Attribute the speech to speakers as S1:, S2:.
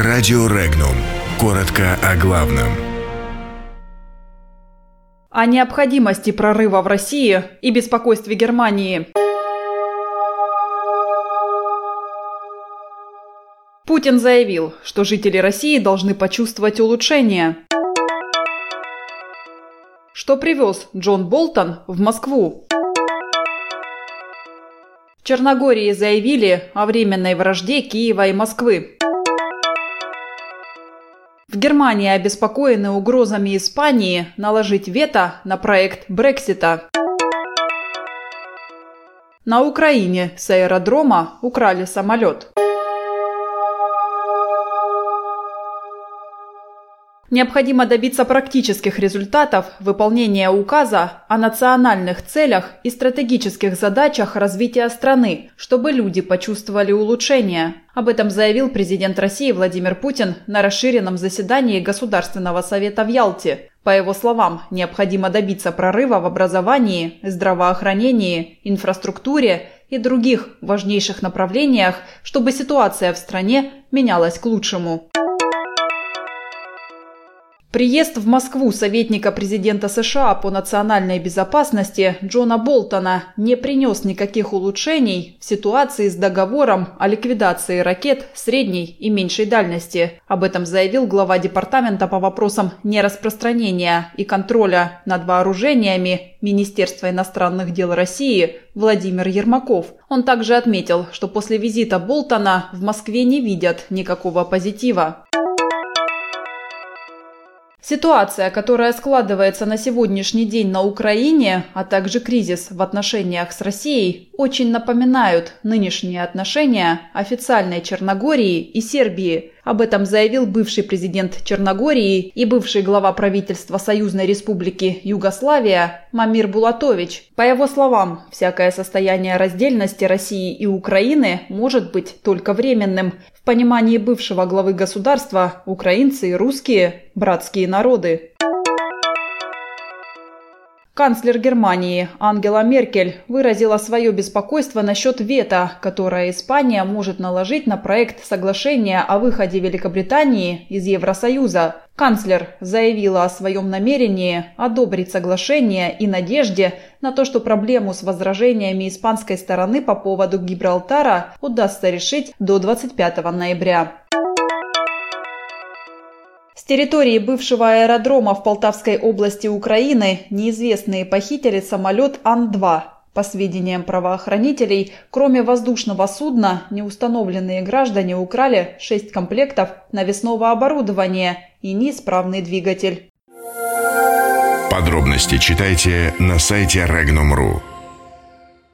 S1: Радио Регнум. Коротко о главном.
S2: О необходимости прорыва в России и беспокойстве Германии. Путин заявил, что жители России должны почувствовать улучшение. Что привез Джон Болтон в Москву? В Черногории заявили о временной вражде Киева и Москвы. В Германии обеспокоены угрозами Испании наложить вето на проект Брексита. На Украине с аэродрома украли самолет. Необходимо добиться практических результатов выполнения указа о национальных целях и стратегических задачах развития страны, чтобы люди почувствовали улучшение. Об этом заявил президент России Владимир Путин на расширенном заседании Государственного совета в Ялте. По его словам, необходимо добиться прорыва в образовании, здравоохранении, инфраструктуре и других важнейших направлениях, чтобы ситуация в стране менялась к лучшему. Приезд в Москву советника президента США по национальной безопасности Джона Болтона не принес никаких улучшений в ситуации с договором о ликвидации ракет средней и меньшей дальности. Об этом заявил глава департамента по вопросам нераспространения и контроля над вооружениями Министерства иностранных дел России Владимир Ермаков. Он также отметил, что после визита Болтона в Москве не видят никакого позитива. Ситуация, которая складывается на сегодняшний день на Украине, а также кризис в отношениях с Россией, очень напоминают нынешние отношения официальной Черногории и Сербии. Об этом заявил бывший президент Черногории и бывший глава правительства Союзной Республики Югославия Мамир Булатович. По его словам, всякое состояние раздельности России и Украины может быть только временным. В понимании бывшего главы государства украинцы и русские – братские народы. Канцлер Германии Ангела Меркель выразила свое беспокойство насчет вето, которое Испания может наложить на проект соглашения о выходе Великобритании из Евросоюза. Канцлер заявила о своем намерении одобрить соглашение и надежде на то, что проблему с возражениями испанской стороны по поводу Гибралтара удастся решить до 25 ноября. Территории бывшего аэродрома в Полтавской области Украины неизвестные похитили самолет Ан-2. По сведениям правоохранителей, кроме воздушного судна, неустановленные граждане украли 6 комплектов навесного оборудования и неисправный двигатель.
S1: Подробности читайте на сайте Regnum.ru.